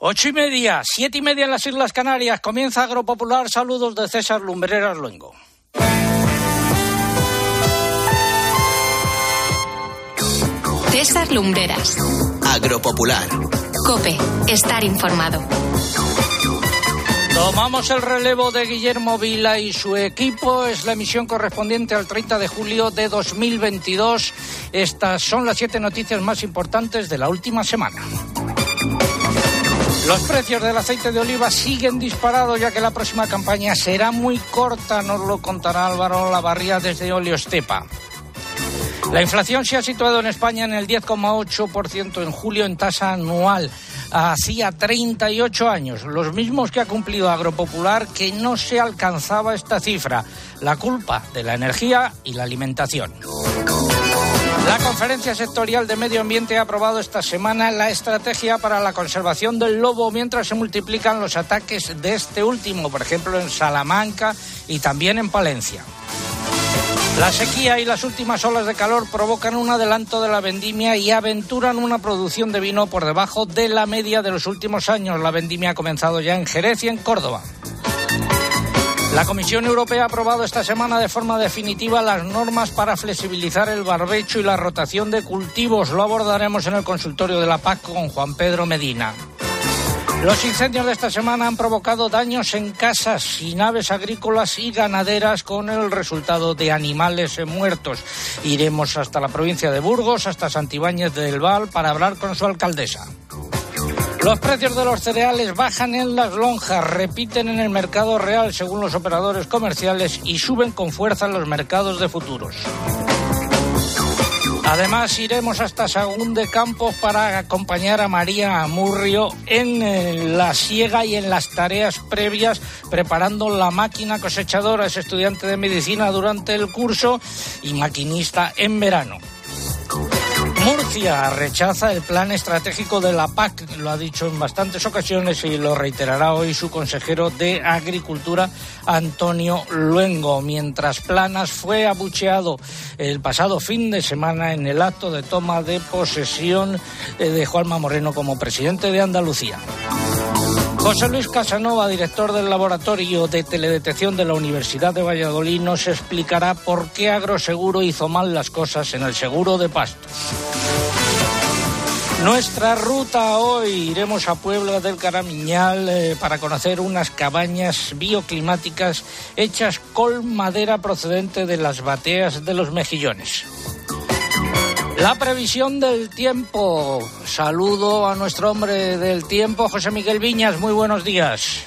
Ocho y media, siete y media en las Islas Canarias. Comienza Agropopular. Saludos de César Lumbreras Luengo. César Lumbreras. Agropopular. Cope. Estar informado. Tomamos el relevo de Guillermo Vila y su equipo. Es la emisión correspondiente al 30 de julio de 2022. Estas son las siete noticias más importantes de la última semana. Los precios del aceite de oliva siguen disparados ya que la próxima campaña será muy corta, nos lo contará Álvaro Lavarría desde Oliostepa. La inflación se ha situado en España en el 10,8% en julio en tasa anual. Hacía 38 años, los mismos que ha cumplido Agropopular, que no se alcanzaba esta cifra. La culpa de la energía y la alimentación. La Conferencia Sectorial de Medio Ambiente ha aprobado esta semana la estrategia para la conservación del lobo mientras se multiplican los ataques de este último, por ejemplo en Salamanca y también en Palencia. La sequía y las últimas olas de calor provocan un adelanto de la vendimia y aventuran una producción de vino por debajo de la media de los últimos años. La vendimia ha comenzado ya en Jerez y en Córdoba. La Comisión Europea ha aprobado esta semana de forma definitiva las normas para flexibilizar el barbecho y la rotación de cultivos. Lo abordaremos en el consultorio de la PAC con Juan Pedro Medina. Los incendios de esta semana han provocado daños en casas y naves agrícolas y ganaderas con el resultado de animales muertos. Iremos hasta la provincia de Burgos, hasta Santibáñez del Val, para hablar con su alcaldesa. Los precios de los cereales bajan en las lonjas, repiten en el mercado real según los operadores comerciales y suben con fuerza en los mercados de futuros. Además, iremos hasta Sagún de Campos para acompañar a María Amurrio en eh, la siega y en las tareas previas, preparando la máquina cosechadora. Es estudiante de medicina durante el curso y maquinista en verano. Rechaza el plan estratégico de la PAC, lo ha dicho en bastantes ocasiones y lo reiterará hoy su consejero de Agricultura, Antonio Luengo, mientras Planas fue abucheado el pasado fin de semana en el acto de toma de posesión eh, de Juanma Moreno como presidente de Andalucía. José Luis Casanova, director del Laboratorio de Teledetección de la Universidad de Valladolid, nos explicará por qué Agroseguro hizo mal las cosas en el seguro de pastos. Nuestra ruta hoy iremos a Puebla del Caramiñal eh, para conocer unas cabañas bioclimáticas hechas con madera procedente de las bateas de los mejillones. La previsión del tiempo. Saludo a nuestro hombre del tiempo, José Miguel Viñas. Muy buenos días.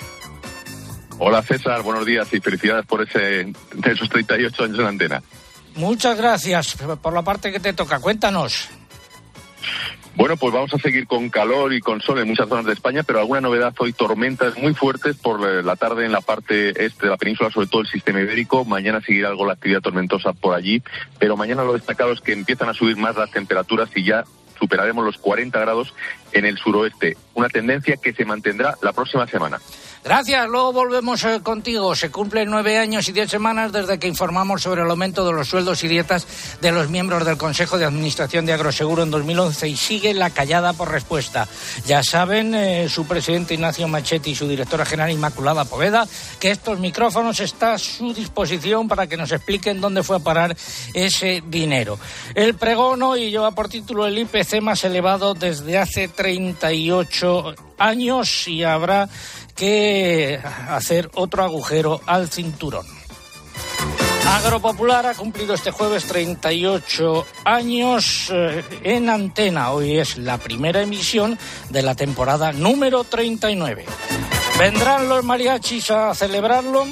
Hola César, buenos días y felicidades por ese, esos 38 años en la antena. Muchas gracias por la parte que te toca. Cuéntanos. Bueno, pues vamos a seguir con calor y con sol en muchas zonas de España, pero alguna novedad hoy, tormentas muy fuertes por la tarde en la parte este de la península, sobre todo el sistema ibérico. Mañana seguirá algo la actividad tormentosa por allí, pero mañana lo destacado es que empiezan a subir más las temperaturas y ya superaremos los 40 grados en el suroeste, una tendencia que se mantendrá la próxima semana. Gracias, luego volvemos eh, contigo. Se cumplen nueve años y diez semanas desde que informamos sobre el aumento de los sueldos y dietas de los miembros del Consejo de Administración de Agroseguro en 2011 y sigue la callada por respuesta. Ya saben, eh, su presidente Ignacio Machetti y su directora general Inmaculada Poveda, que estos micrófonos están a su disposición para que nos expliquen dónde fue a parar ese dinero. El pregón hoy lleva por título el IPC más elevado desde hace 38 años y habrá que hacer otro agujero al cinturón. Agropopular ha cumplido este jueves 38 años eh, en antena. Hoy es la primera emisión de la temporada número 39. ¿Vendrán los mariachis a celebrarlo?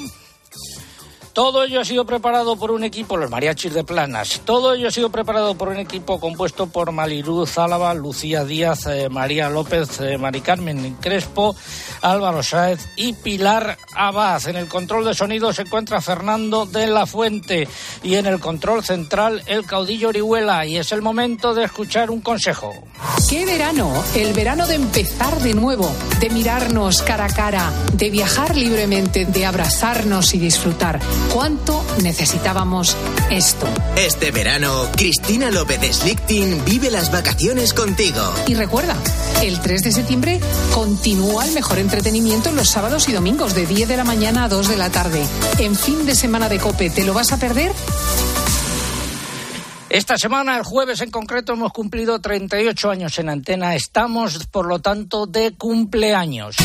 Todo ello ha sido preparado por un equipo, los mariachis de Planas, todo ello ha sido preparado por un equipo compuesto por Maliruz Álava, Lucía Díaz, eh, María López, eh, Mari Carmen Crespo, Álvaro Sáez y Pilar Abad. En el control de sonido se encuentra Fernando de la Fuente y en el control central el caudillo Orihuela y es el momento de escuchar un consejo. ¡Qué verano! El verano de empezar de nuevo, de mirarnos cara a cara, de viajar libremente, de abrazarnos y disfrutar. ¿Cuánto necesitábamos esto? Este verano, Cristina López Slichting vive las vacaciones contigo. Y recuerda, el 3 de septiembre continúa el mejor entretenimiento los sábados y domingos de 10 de la mañana a 2 de la tarde. En fin de semana de Cope, ¿te lo vas a perder? Esta semana, el jueves en concreto, hemos cumplido 38 años en antena. Estamos, por lo tanto, de cumpleaños.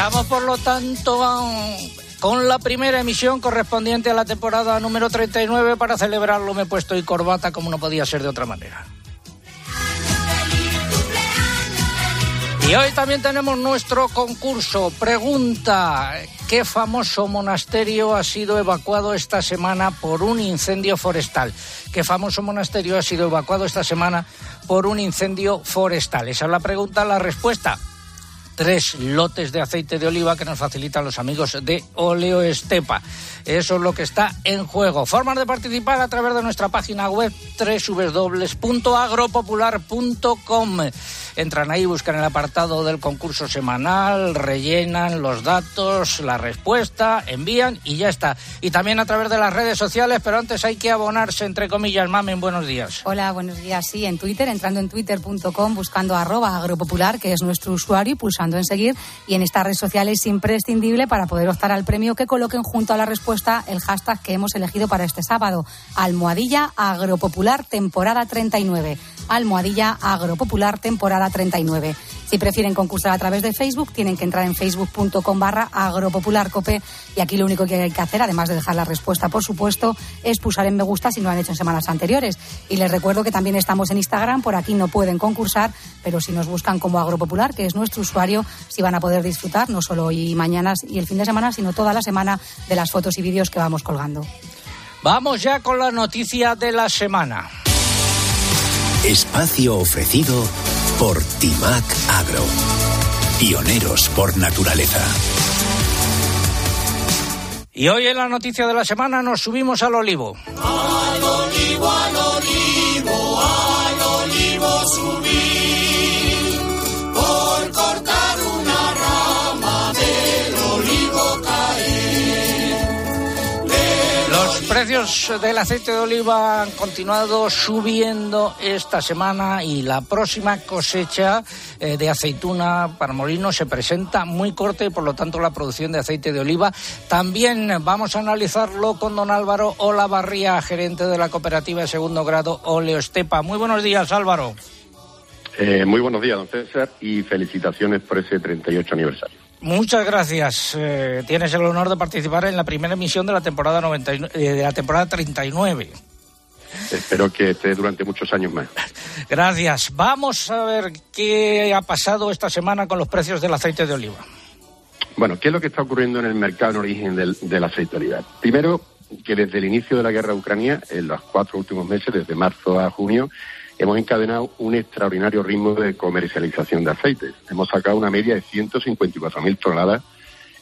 Estamos, por lo tanto, con la primera emisión correspondiente a la temporada número 39. Para celebrarlo me he puesto y corbata como no podía ser de otra manera. Y hoy también tenemos nuestro concurso. Pregunta, ¿qué famoso monasterio ha sido evacuado esta semana por un incendio forestal? ¿Qué famoso monasterio ha sido evacuado esta semana por un incendio forestal? Esa es la pregunta, la respuesta tres lotes de aceite de oliva que nos facilitan los amigos de Oleo Estepa. Eso es lo que está en juego. Formas de participar a través de nuestra página web www.agropopular.com. Entran ahí, buscan el apartado del concurso semanal, rellenan los datos, la respuesta, envían y ya está. Y también a través de las redes sociales, pero antes hay que abonarse, entre comillas. Mamen, buenos días. Hola, buenos días. Sí, en Twitter, entrando en twitter.com, buscando arroba agropopular, que es nuestro usuario, pulsando en seguir. Y en esta red social es imprescindible para poder optar al premio que coloquen junto a la respuesta el hashtag que hemos elegido para este sábado. Almohadilla Agropopular temporada 39. Almohadilla Agropopular temporada 39. Si prefieren concursar a través de Facebook, tienen que entrar en facebook.com barra agropopularcope y aquí lo único que hay que hacer, además de dejar la respuesta, por supuesto, es pulsar en me gusta si no lo han hecho en semanas anteriores. Y les recuerdo que también estamos en Instagram, por aquí no pueden concursar, pero si nos buscan como agropopular, que es nuestro usuario, si van a poder disfrutar no solo hoy y mañana y el fin de semana, sino toda la semana de las fotos y vídeos que vamos colgando. Vamos ya con la noticia de la semana. Espacio ofrecido por Timac Agro. Pioneros por naturaleza. Y hoy en la noticia de la semana nos subimos al olivo. Al olivo, al olivo, al olivo subí. Precios del aceite de oliva han continuado subiendo esta semana y la próxima cosecha eh, de aceituna para molino se presenta muy corta y por lo tanto la producción de aceite de oliva. También vamos a analizarlo con don Álvaro Olavarría, gerente de la cooperativa de segundo grado Oleostepa. Muy buenos días, Álvaro. Eh, muy buenos días, don César, y felicitaciones por ese 38 aniversario. Muchas gracias. Eh, tienes el honor de participar en la primera emisión de la temporada 99, eh, de la temporada 39. Espero que esté durante muchos años más. Gracias. Vamos a ver qué ha pasado esta semana con los precios del aceite de oliva. Bueno, ¿qué es lo que está ocurriendo en el mercado en origen del, del aceite de oliva? Primero, que desde el inicio de la guerra de Ucrania, en los cuatro últimos meses, desde marzo a junio, hemos encadenado un extraordinario ritmo de comercialización de aceites. Hemos sacado una media de 154.000 toneladas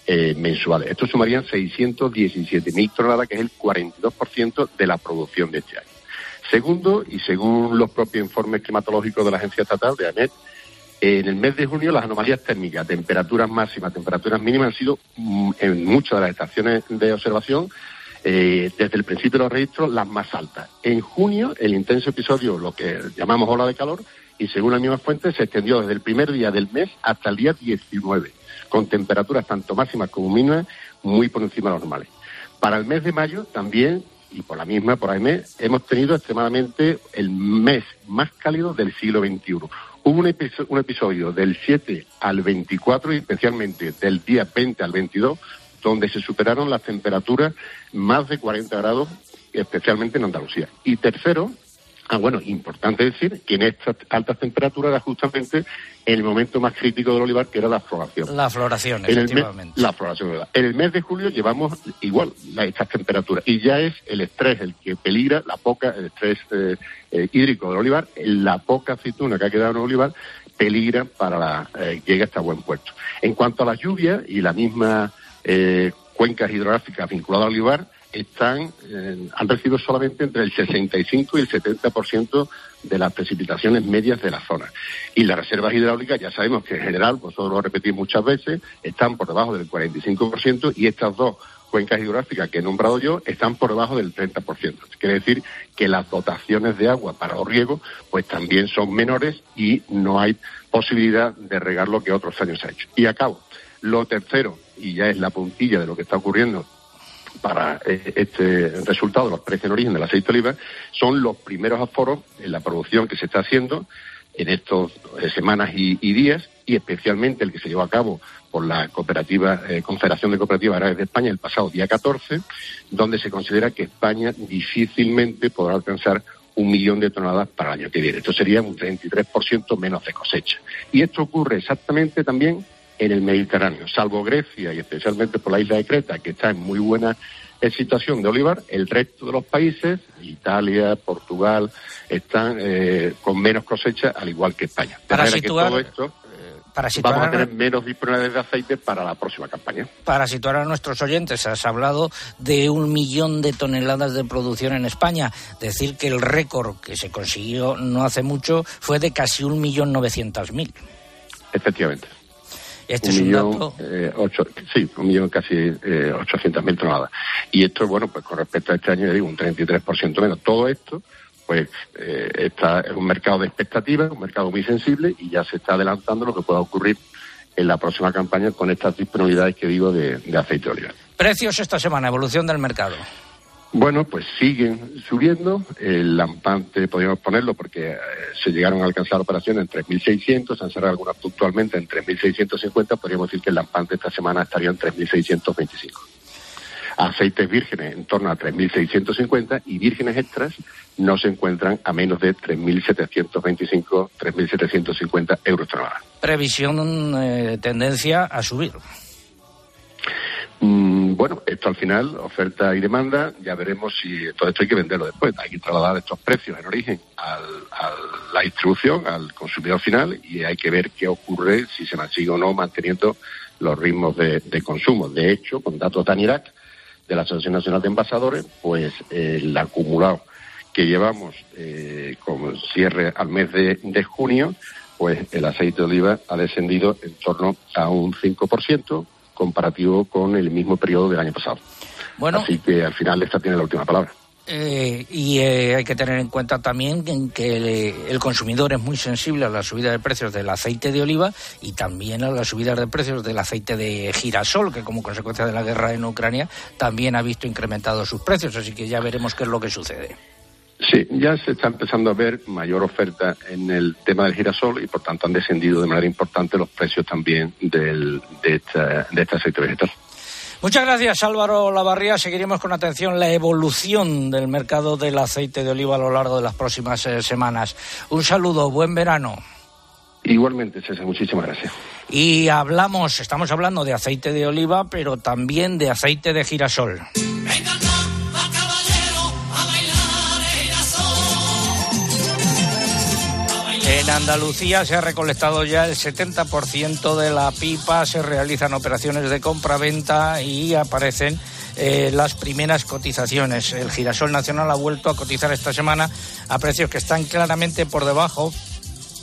eh, mensuales. Esto sumarían 617.000 toneladas, que es el 42% de la producción de este año. Segundo, y según los propios informes climatológicos de la Agencia Estatal de ANET, en el mes de junio las anomalías térmicas, temperaturas máximas, temperaturas mínimas han sido mm, en muchas de las estaciones de observación eh, desde el principio de los registros las más altas. En junio, el intenso episodio, lo que llamamos ola de calor, y según las mismas fuentes, se extendió desde el primer día del mes hasta el día 19, con temperaturas tanto máximas como mínimas muy por encima normales. Para el mes de mayo también, y por la misma, por AEME, hemos tenido extremadamente el mes más cálido del siglo XXI. Hubo un, episo- un episodio del 7 al 24 y especialmente del día 20 al 22 donde se superaron las temperaturas más de 40 grados, especialmente en Andalucía. Y tercero, ah, bueno, importante decir que en estas altas temperaturas era justamente el momento más crítico del olivar, que era la floración. La floración, En el mes- efectivamente. la floración, ¿verdad? En el mes de julio llevamos igual la- estas temperaturas y ya es el estrés el que peligra, la poca, el estrés eh, eh, hídrico del olivar, la poca aceituna que ha quedado en el olivar peligra para la, eh, llegue hasta buen puerto. En cuanto a las lluvias y la misma eh, cuencas hidrográficas vinculadas al olivar, están, eh, han recibido solamente entre el 65 y el 70% de las precipitaciones medias de la zona. Y las reservas hidráulicas, ya sabemos que en general, vosotros lo repetís muchas veces, están por debajo del 45% y estas dos cuencas hidrográficas que he nombrado yo están por debajo del 30%. Quiere decir que las dotaciones de agua para los riegos pues también son menores y no hay posibilidad de regar lo que otros años ha hecho. Y acabo. Lo tercero, y ya es la puntilla de lo que está ocurriendo para eh, este resultado los precios en origen del aceite de oliva, son los primeros aforos en la producción que se está haciendo en estas eh, semanas y, días, y especialmente el que se llevó a cabo por la cooperativa eh, Confederación de Cooperativas Agrarias de España el pasado día 14, donde se considera que España difícilmente podrá alcanzar un millón de toneladas para el año que viene. Esto sería un 33% menos de cosecha. Y esto ocurre exactamente también en el Mediterráneo, salvo Grecia y especialmente por la isla de Creta, que está en muy buena en situación de olivar, el resto de los países, Italia, Portugal, están eh, con menos cosecha, al igual que España. para situar, todo esto, eh, para situar, vamos a tener menos disponibilidad de aceite para la próxima campaña. Para situar a nuestros oyentes, has hablado de un millón de toneladas de producción en España. Decir que el récord que se consiguió no hace mucho fue de casi un millón novecientos mil. Efectivamente. Este un millón, eh, sí, un millón casi eh, ochocientos mil toneladas. Y esto, bueno, pues con respecto a este año, digo, un 33% menos. Todo esto, pues, eh, está en un mercado de expectativas, un mercado muy sensible y ya se está adelantando lo que pueda ocurrir en la próxima campaña con estas disponibilidades que digo de, de aceite de oliva. Precios esta semana, evolución del mercado. Bueno, pues siguen subiendo. El lampante, podríamos ponerlo, porque eh, se llegaron a alcanzar operaciones en 3.600, se han cerrado algunas puntualmente en 3.650. Podríamos decir que el lampante esta semana estaría en 3.625. Aceites vírgenes en torno a 3.650 y vírgenes extras no se encuentran a menos de 3.725, 3.750 euros tonelada. Previsión, eh, tendencia a subir. Mm, bueno, esto al final, oferta y demanda, ya veremos si todo esto hay que venderlo después. Hay que trasladar estos precios en origen a la distribución, al consumidor final, y hay que ver qué ocurre si se sigue o no manteniendo los ritmos de, consumo. De hecho, con datos de ANIRAC, de la Asociación Nacional de Envasadores, pues el acumulado que llevamos eh, como cierre al mes de, de junio, pues el aceite de oliva ha descendido en torno a un 5%, comparativo con el mismo periodo del año pasado. Bueno, Así que al final esta tiene la última palabra. Eh, y eh, hay que tener en cuenta también que el, consumidor es muy sensible a la subida de precios del aceite de oliva y también a la subida de precios del aceite de girasol, que como consecuencia de la guerra en Ucrania también ha visto incrementados sus precios. Así que ya veremos qué es lo que sucede. Sí, ya se está empezando a ver mayor oferta en el tema del girasol y por tanto han descendido de manera importante los precios también del, de, esta, de este aceite vegetal. Muchas gracias Álvaro Lavarría. Seguiremos con atención la evolución del mercado del aceite de oliva a lo largo de las próximas eh, semanas. Un saludo, buen verano. Igualmente, César, muchísimas gracias. Y hablamos, estamos hablando de aceite de oliva, pero también de aceite de girasol. En Andalucía se ha recolectado ya el 70% de la pipa, se realizan operaciones de compra-venta y aparecen eh, las primeras cotizaciones. El girasol nacional ha vuelto a cotizar esta semana a precios que están claramente por debajo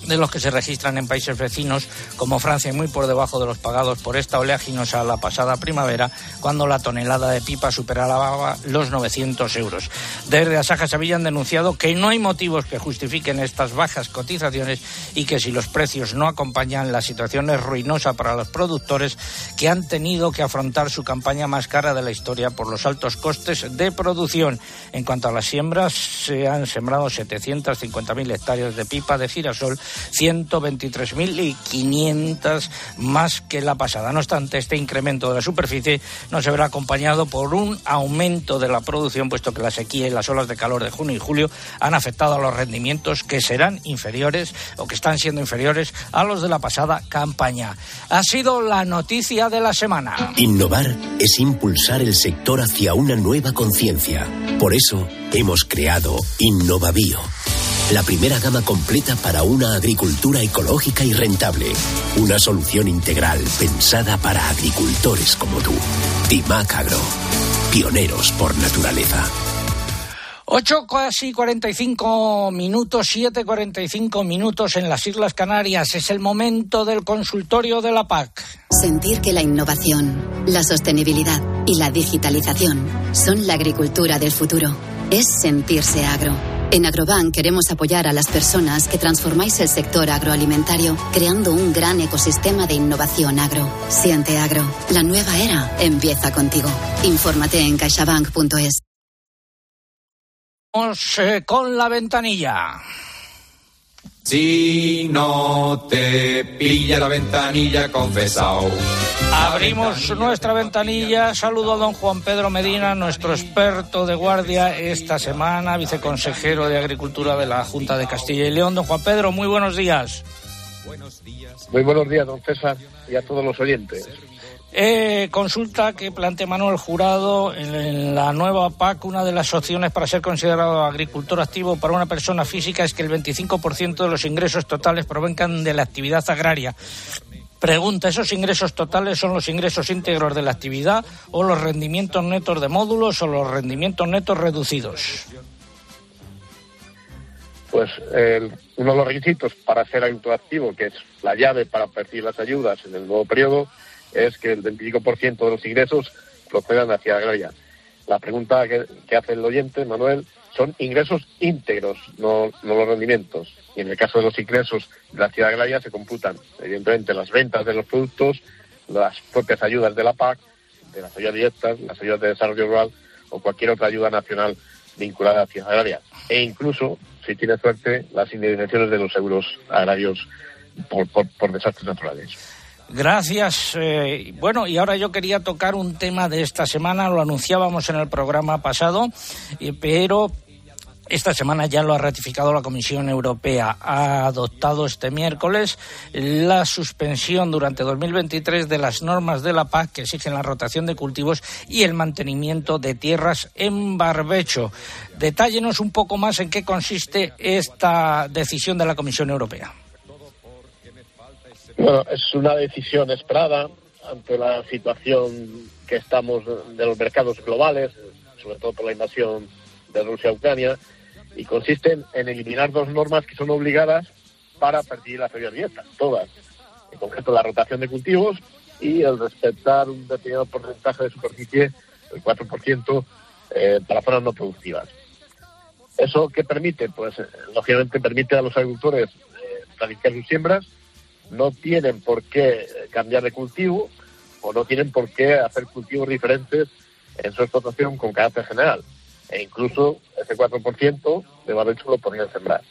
de los que se registran en países vecinos como Francia muy por debajo de los pagados por esta oleaginosa la pasada primavera, cuando la tonelada de pipa superaba los 900 euros. Desde Asaja se habían denunciado que no hay motivos que justifiquen estas bajas cotizaciones y que si los precios no acompañan, la situación es ruinosa para los productores que han tenido que afrontar su campaña más cara de la historia por los altos costes de producción. En cuanto a las siembras, se han sembrado 750.000 hectáreas de pipa de girasol 123.500 más que la pasada. No obstante, este incremento de la superficie no se verá acompañado por un aumento de la producción, puesto que la sequía y las olas de calor de junio y julio han afectado a los rendimientos que serán inferiores o que están siendo inferiores a los de la pasada campaña. Ha sido la noticia de la semana. Innovar es impulsar el sector hacia una nueva conciencia. Por eso hemos creado Innovavío la primera gama completa para una agricultura ecológica y rentable. Una solución integral pensada para agricultores como tú. Timac Agro. Pioneros por naturaleza. Ocho casi 45 minutos, siete 45 minutos en las Islas Canarias. Es el momento del consultorio de la PAC. Sentir que la innovación, la sostenibilidad y la digitalización son la agricultura del futuro. Es sentirse agro. En Agrobank queremos apoyar a las personas que transformáis el sector agroalimentario creando un gran ecosistema de innovación agro. Siente agro. La nueva era empieza contigo. Infórmate en caixabank.es. Eh, con la ventanilla. Si no te pilla la ventanilla, confesao. Abrimos nuestra ventanilla. Saludo a don Juan Pedro Medina, nuestro experto de guardia esta semana, viceconsejero de Agricultura de la Junta de Castilla y León. Don Juan Pedro, muy buenos días. Muy buenos días, don César, y a todos los oyentes. Eh, consulta que plantea Manuel Jurado en, la nueva PAC. Una de las opciones para ser considerado agricultor activo para una persona física es que el 25% de los ingresos totales provengan de la actividad agraria. Pregunta, ¿esos ingresos totales son los ingresos íntegros de la actividad o los rendimientos netos de módulos o los rendimientos netos reducidos? Pues uno de los requisitos para ser agricultor activo, que es la llave para percibir las ayudas en el nuevo periodo, es que el 25% de los ingresos procedan actividad agraria. La pregunta que, hace el oyente, Manuel, son ingresos íntegros, no, los rendimientos. Y en el caso de los ingresos de la actividad agraria se computan, evidentemente, las ventas de los productos, las propias ayudas de la PAC, de las ayudas directas, las ayudas de desarrollo rural o cualquier otra ayuda nacional vinculada a la agraria. E incluso, si tiene suerte, las indemnizaciones de los seguros agrarios por desastres naturales. Gracias. Eh, bueno, y ahora yo quería tocar un tema de esta semana, lo anunciábamos en el programa pasado, pero esta semana ya lo ha ratificado la Comisión Europea. Ha adoptado este miércoles la suspensión durante 2023 de las normas de la PAC que exigen la rotación de cultivos y el mantenimiento de tierras en barbecho. Detállenos un poco más en qué consiste esta decisión de la Comisión Europea. Bueno, es una decisión esperada ante la situación que estamos de los mercados globales, sobre todo por la invasión de Rusia a Ucrania, y consiste en eliminar dos normas que son obligadas para perseguir la feria dieta, todas. En concreto, la rotación de cultivos y el respetar un determinado porcentaje de superficie, el 4%, eh, para zonas no productivas. ¿Eso qué permite? Pues, eh, lógicamente, permite a los agricultores eh, planificar sus siembras, no tienen por qué cambiar de cultivo o no tienen por qué hacer cultivos diferentes en su explotación con carácter general. E incluso ese 4% de barbecho lo podrían sembrar.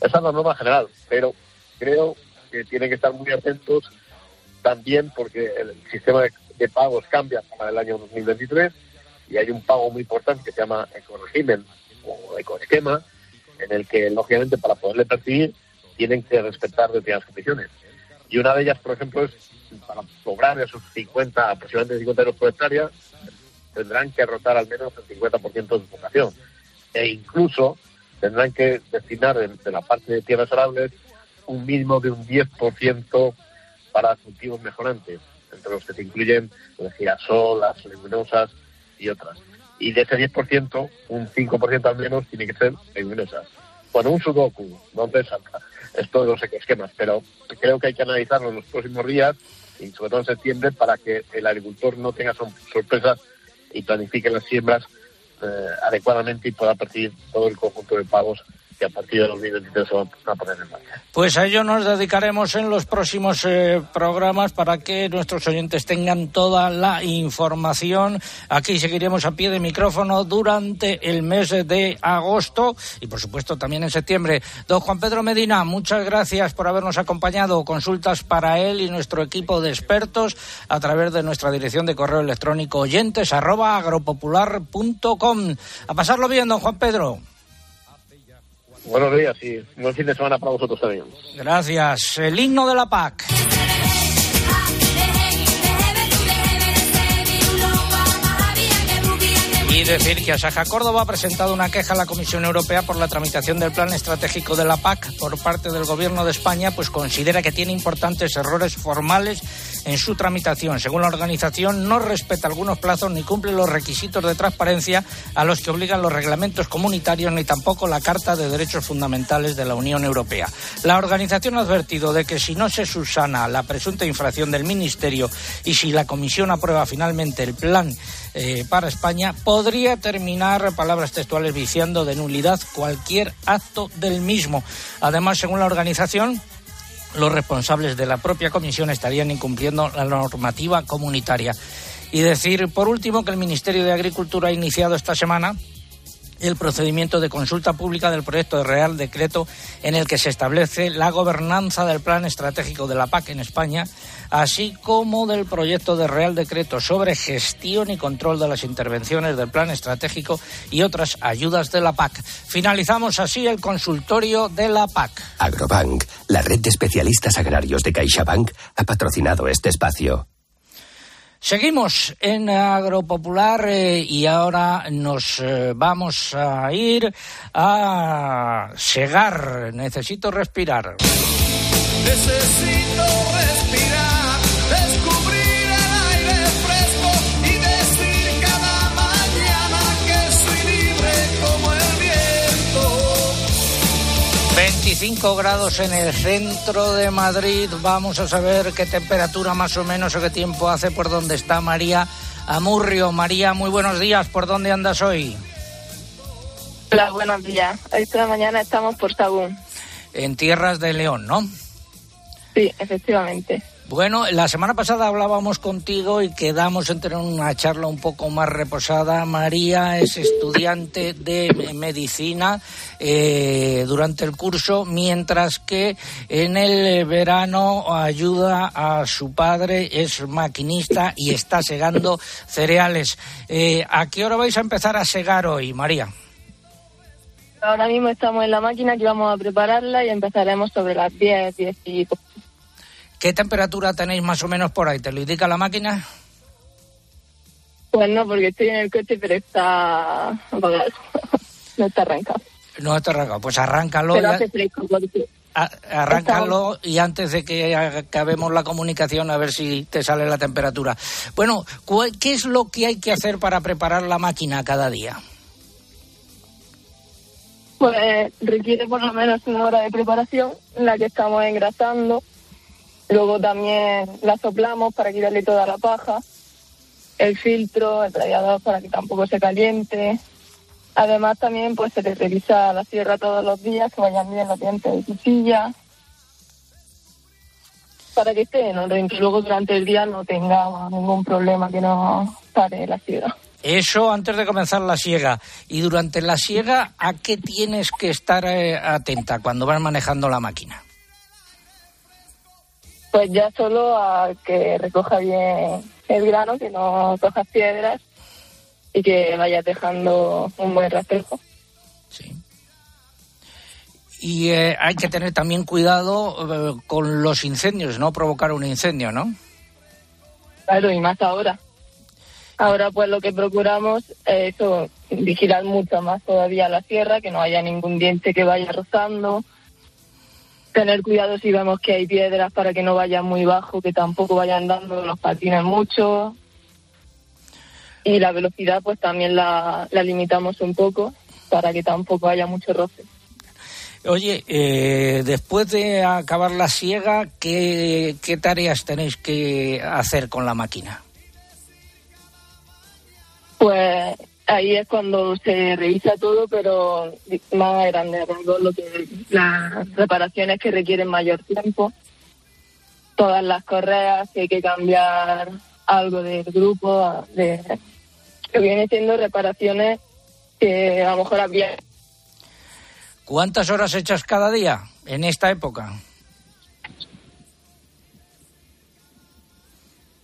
Esa es la norma general, pero creo que tienen que estar muy atentos también porque el sistema de, pagos cambia para el año 2023 y hay un pago muy importante que se llama ecoregimen o ecoesquema, en el que, lógicamente, para poderle percibir, tienen que respetar determinadas condiciones. Y una de ellas, por ejemplo, es para lograr esos 50, aproximadamente 50 euros por hectárea, tendrán que rotar al menos el 50% de su población. E incluso tendrán que destinar de, la parte de tierras arables un mínimo de un 10% para cultivos mejorantes, entre los que se incluyen el girasol, las leguminosas y otras. Y de ese 10%, un 5% al menos tiene que ser leguminosas. Bueno, un sudoku, no te salta esto de los esquemas, pero creo que hay que analizarlo en los próximos días y sobre todo en septiembre para que el agricultor no tenga sorpresas y planifique las siembras eh, adecuadamente y pueda percibir todo el conjunto de pagos que a partir de 2023 se van a poner en marcha. Pues a ello nos dedicaremos en los próximos eh, programas para que nuestros oyentes tengan toda la información. Aquí seguiremos a pie de micrófono durante el mes de agosto y por supuesto también en septiembre. Don Juan Pedro Medina, muchas gracias por habernos acompañado. Consultas para él y nuestro equipo de expertos a través de nuestra dirección de correo electrónico oyentes arroba agropopular.com. A pasarlo bien, don Juan Pedro. Buenos días y buen fin de semana para vosotros también. Gracias. El himno de la PAC. Decir que Asaja Córdoba ha presentado una queja a la Comisión Europea por la tramitación del plan estratégico de la PAC por parte del Gobierno de España, pues considera que tiene importantes errores formales en su tramitación. Según la organización, no respeta algunos plazos ni cumple los requisitos de transparencia a los que obligan los reglamentos comunitarios ni tampoco la Carta de Derechos Fundamentales de la Unión Europea. La organización ha advertido de que si no se subsana la presunta infracción del Ministerio y si la Comisión aprueba finalmente el plan eh, para España, podría terminar, palabras textuales, viciando de nulidad cualquier acto del mismo. Además, según la organización, los responsables de la propia comisión estarían incumpliendo la normativa comunitaria. Y decir, por último, que el Ministerio de Agricultura ha iniciado esta semana el procedimiento de consulta pública del proyecto de Real Decreto en el que se establece la gobernanza del Plan Estratégico de la PAC en España, así como del proyecto de Real Decreto sobre gestión y control de las intervenciones del Plan Estratégico y otras ayudas de la PAC. Finalizamos así el consultorio de la PAC. Agrobank, la red de especialistas agrarios de CaixaBank, ha patrocinado este espacio. Seguimos en Agropopular eh, y ahora nos eh, vamos a ir a Segar. Necesito respirar. Necesito respirar, 25 grados en el centro de Madrid. Vamos a saber qué temperatura más o menos o qué tiempo hace por donde está María Amurrio. María, muy buenos días. ¿Por dónde andas hoy? Hola, buenos días. Esta mañana estamos por Sagún. En tierras de León, ¿no? Sí, efectivamente. Bueno, la semana pasada hablábamos contigo y quedamos en tener una charla un poco más reposada. María es estudiante de medicina eh, durante el curso, mientras que en el verano ayuda a su padre, es maquinista y está segando cereales. Eh, ¿A qué hora vais a empezar a segar hoy, María? Ahora mismo estamos en la máquina que vamos a prepararla y empezaremos sobre las 10, 10 y. ¿Qué temperatura tenéis más o menos por ahí? ¿Te lo indica la máquina? Pues no, porque estoy en el coche, pero está apagado. no está arrancado. No está arrancado. Pues arráncalo. Pero hace fresco, porque a- arráncalo y antes de que acabemos la comunicación a ver si te sale la temperatura. Bueno, ¿cuál- ¿qué es lo que hay que hacer para preparar la máquina cada día? pues requiere por lo menos una hora de preparación en la que estamos engrasando. Luego también la soplamos para quitarle toda la paja. El filtro, el radiador para que tampoco se caliente. Además también pues se le revisa la sierra todos los días, que vayan bien los dientes de cuchilla. Para que esté en orden, que luego durante el día no tenga ningún problema, que no pare la sierra. Eso antes de comenzar la siega. Y durante la siega, ¿a qué tienes que estar eh, atenta cuando vas manejando la máquina? Pues ya solo a que recoja bien el grano, que no cojas piedras y que vayas dejando un buen reflejo. Y eh, hay que tener también cuidado eh, con los incendios, no provocar un incendio, ¿no? Claro, y más ahora. Ahora pues lo que procuramos es eso, vigilar mucho más todavía la sierra, que no haya ningún diente que vaya rozando, tener cuidado si vemos que hay piedras para que no vaya muy bajo, que tampoco vayan dando los patines mucho. Y la velocidad pues también la, la limitamos un poco para que tampoco haya mucho roce. Oye, eh, después de acabar la siega, ¿qué, ¿qué tareas tenéis que hacer con la máquina? Pues ahí es cuando se revisa todo, pero más a grandes rasgos, lo que las reparaciones que requieren mayor tiempo, todas las correas, que hay que cambiar algo del grupo, de que viene siendo reparaciones que a lo mejor habría ¿Cuántas horas echas cada día en esta época?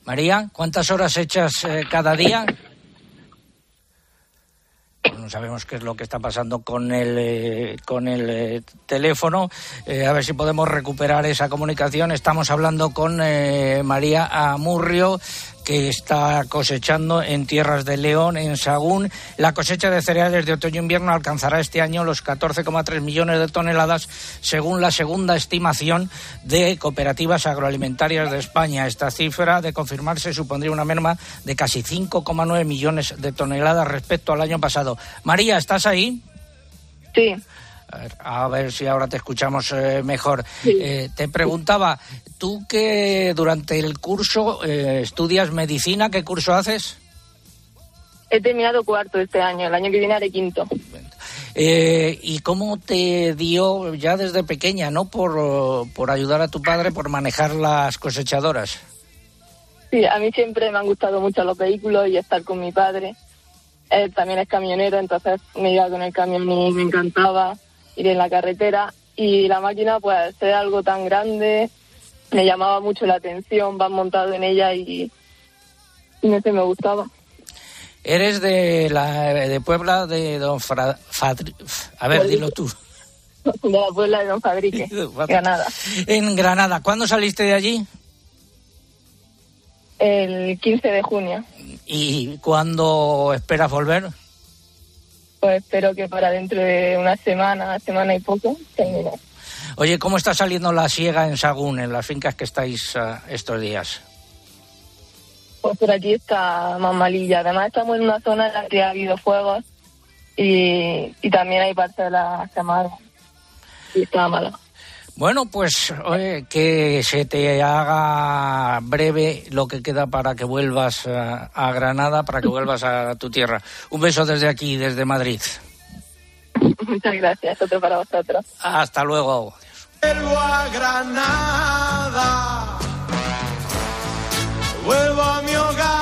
María, ¿cuántas horas echas eh, cada día? No sabemos qué es lo que está pasando con el, eh, con el eh, teléfono. Eh, a ver si podemos recuperar esa comunicación. Estamos hablando con María Amurrio, que está cosechando en tierras de León, en Sagún. La cosecha de cereales de otoño-invierno alcanzará este año los 14,3 millones de toneladas, según la segunda estimación de cooperativas agroalimentarias de España. Esta cifra, de confirmarse, supondría una merma de casi 5,9 millones de toneladas respecto al año pasado. María, ¿estás ahí? Sí. A ver, si ahora te escuchamos eh, mejor. Eh, te preguntaba, tú que durante el curso eh, estudias medicina, ¿qué curso haces? He terminado cuarto este año, el año que viene haré quinto. Eh, ¿Y cómo te dio ya desde pequeña, no? Por, por ayudar a tu padre, por manejar las cosechadoras. Sí, a mí siempre me han gustado mucho los vehículos y estar con mi padre. Él también es camionero, entonces me iba con el camión y me encantaba ir en la carretera. Y la máquina, pues, ser algo tan grande, me llamaba mucho la atención, vas montado en ella y, y no sé, me gustaba. Eres de la de Puebla de Don Fra- Fadri- A ver, dilo tú. De la Puebla de Don Fabrique, Granada. En Granada. ¿Cuándo saliste de allí? El 15 de junio. ¿Y cuándo esperas volver? Pues espero que para dentro de una semana, semana y poco, termine. Oye, ¿cómo está saliendo la siega en Sagún, en las fincas que estáis ah, estos días? Pues por aquí está más malilla. Además estamos en una zona en la que ha habido fuegos y, y también hay parcelas quemadas. Y está mala. Bueno, pues oye, que se te haga breve lo que queda para que vuelvas ah, a Granada, para que vuelvas a tu tierra. Un beso desde aquí, desde Madrid. Muchas gracias. Otro para vosotros. Hasta luego. Vuelvo a Granada, vuelvo a mi hogar.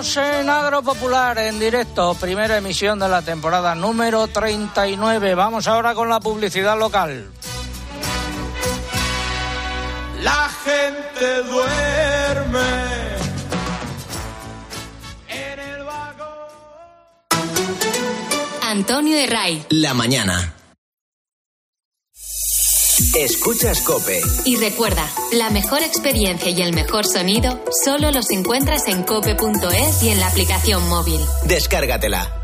Estamos en Agro Popular en directo, primera emisión de la temporada número 39. Vamos ahora con la publicidad local. La gente duerme. Antonio de Ray. La mañana. Escuchas Cope. Y recuerda, la mejor experiencia y el mejor sonido solo los encuentras en cope.es y en la aplicación móvil. Descárgatela.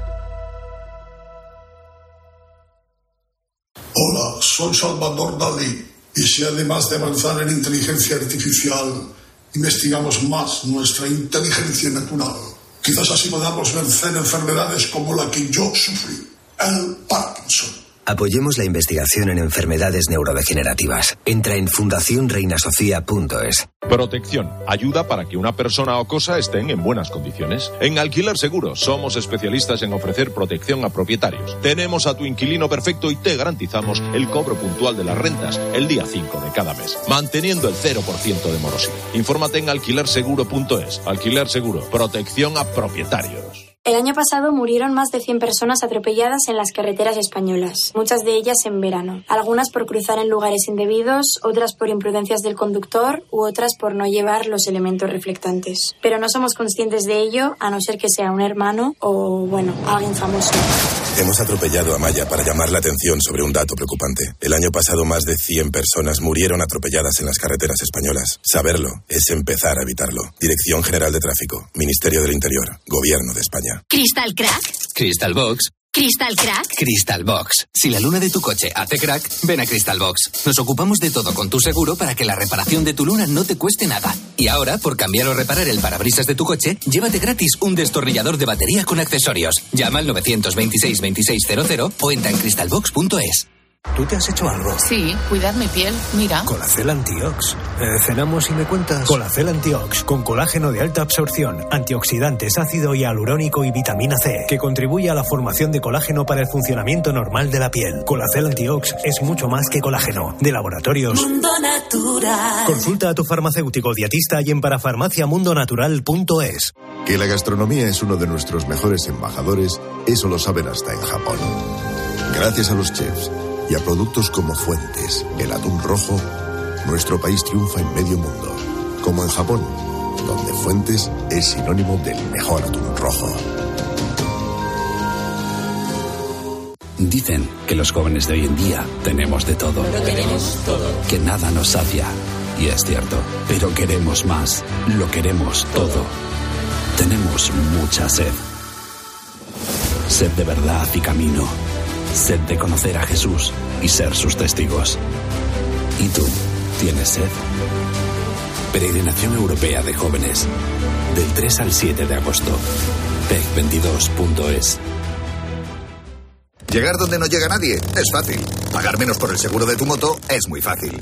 Hola, soy Salvador Dalí. Y si además de avanzar en inteligencia artificial, investigamos más nuestra inteligencia natural, quizás así podamos vencer enfermedades como la que yo sufrí, el Parkinson. Apoyemos la investigación en enfermedades neurodegenerativas. Entra en fundacionreinasofía.es. Protección. Ayuda para que una persona o cosa estén en buenas condiciones. En Alquiler Seguro somos especialistas en ofrecer protección a propietarios. Tenemos a tu inquilino perfecto y te garantizamos el cobro puntual de las rentas el día 5 de cada mes, manteniendo el 0% de morosidad. Infórmate en alquilerseguro.es. Alquiler Seguro. Protección a propietarios. El año pasado murieron más de 100 personas atropelladas en las carreteras españolas, muchas de ellas en verano. Algunas por cruzar en lugares indebidos, otras por imprudencias del conductor u otras por no llevar los elementos reflectantes. Pero no somos conscientes de ello a no ser que sea un hermano o, bueno, alguien famoso. Hemos atropellado a Maya para llamar la atención sobre un dato preocupante. El año pasado más de 100 personas murieron atropelladas en las carreteras españolas. Saberlo es empezar a evitarlo. Dirección General de Tráfico, Ministerio del Interior, Gobierno de España. Crystal Crack. Crystal Box. Crystal Crack. Crystal Box. Si la luna de tu coche hace crack, ven a Crystal Box. Nos ocupamos de todo con tu seguro para que la reparación de tu luna no te cueste nada. Y ahora, por cambiar o reparar el parabrisas de tu coche, llévate gratis un destornillador de batería con accesorios. Llama al 926 2600 o entra en crystalbox.es. ¿Tú te has hecho algo? Sí, cuidar mi piel. Mira. Colacel Antiox. Eh, ¿Cenamos y me cuentas? Colacel Antiox, con colágeno de alta absorción, antioxidantes, ácido hialurónico y vitamina C, que contribuye a la formación de colágeno para el funcionamiento normal de la piel. Colacel Antiox es mucho más que colágeno. De laboratorios. Mundo Natural. Consulta a tu farmacéutico dietista y en parafarmaciamundonatural.es. Que la gastronomía es uno de nuestros mejores embajadores, eso lo saben hasta en Japón. Gracias a los chefs y a productos como Fuentes, el atún rojo, nuestro país triunfa en medio mundo, como en Japón, donde Fuentes es sinónimo del mejor atún rojo. Dicen que los jóvenes de hoy en día tenemos de todo. Lo tenemos todo. Que nada nos sacia. Y es cierto. Pero queremos más. Lo queremos todo. Tenemos mucha sed. Sed de verdad y camino. Sed de conocer a Jesús y ser sus testigos. ¿Y tú? ¿Tienes sed? Peregrinación Europea de Jóvenes. Del 3 al 7 de agosto. PEC22.es. Llegar donde no llega nadie es fácil. Pagar menos por el seguro de tu moto es muy fácil.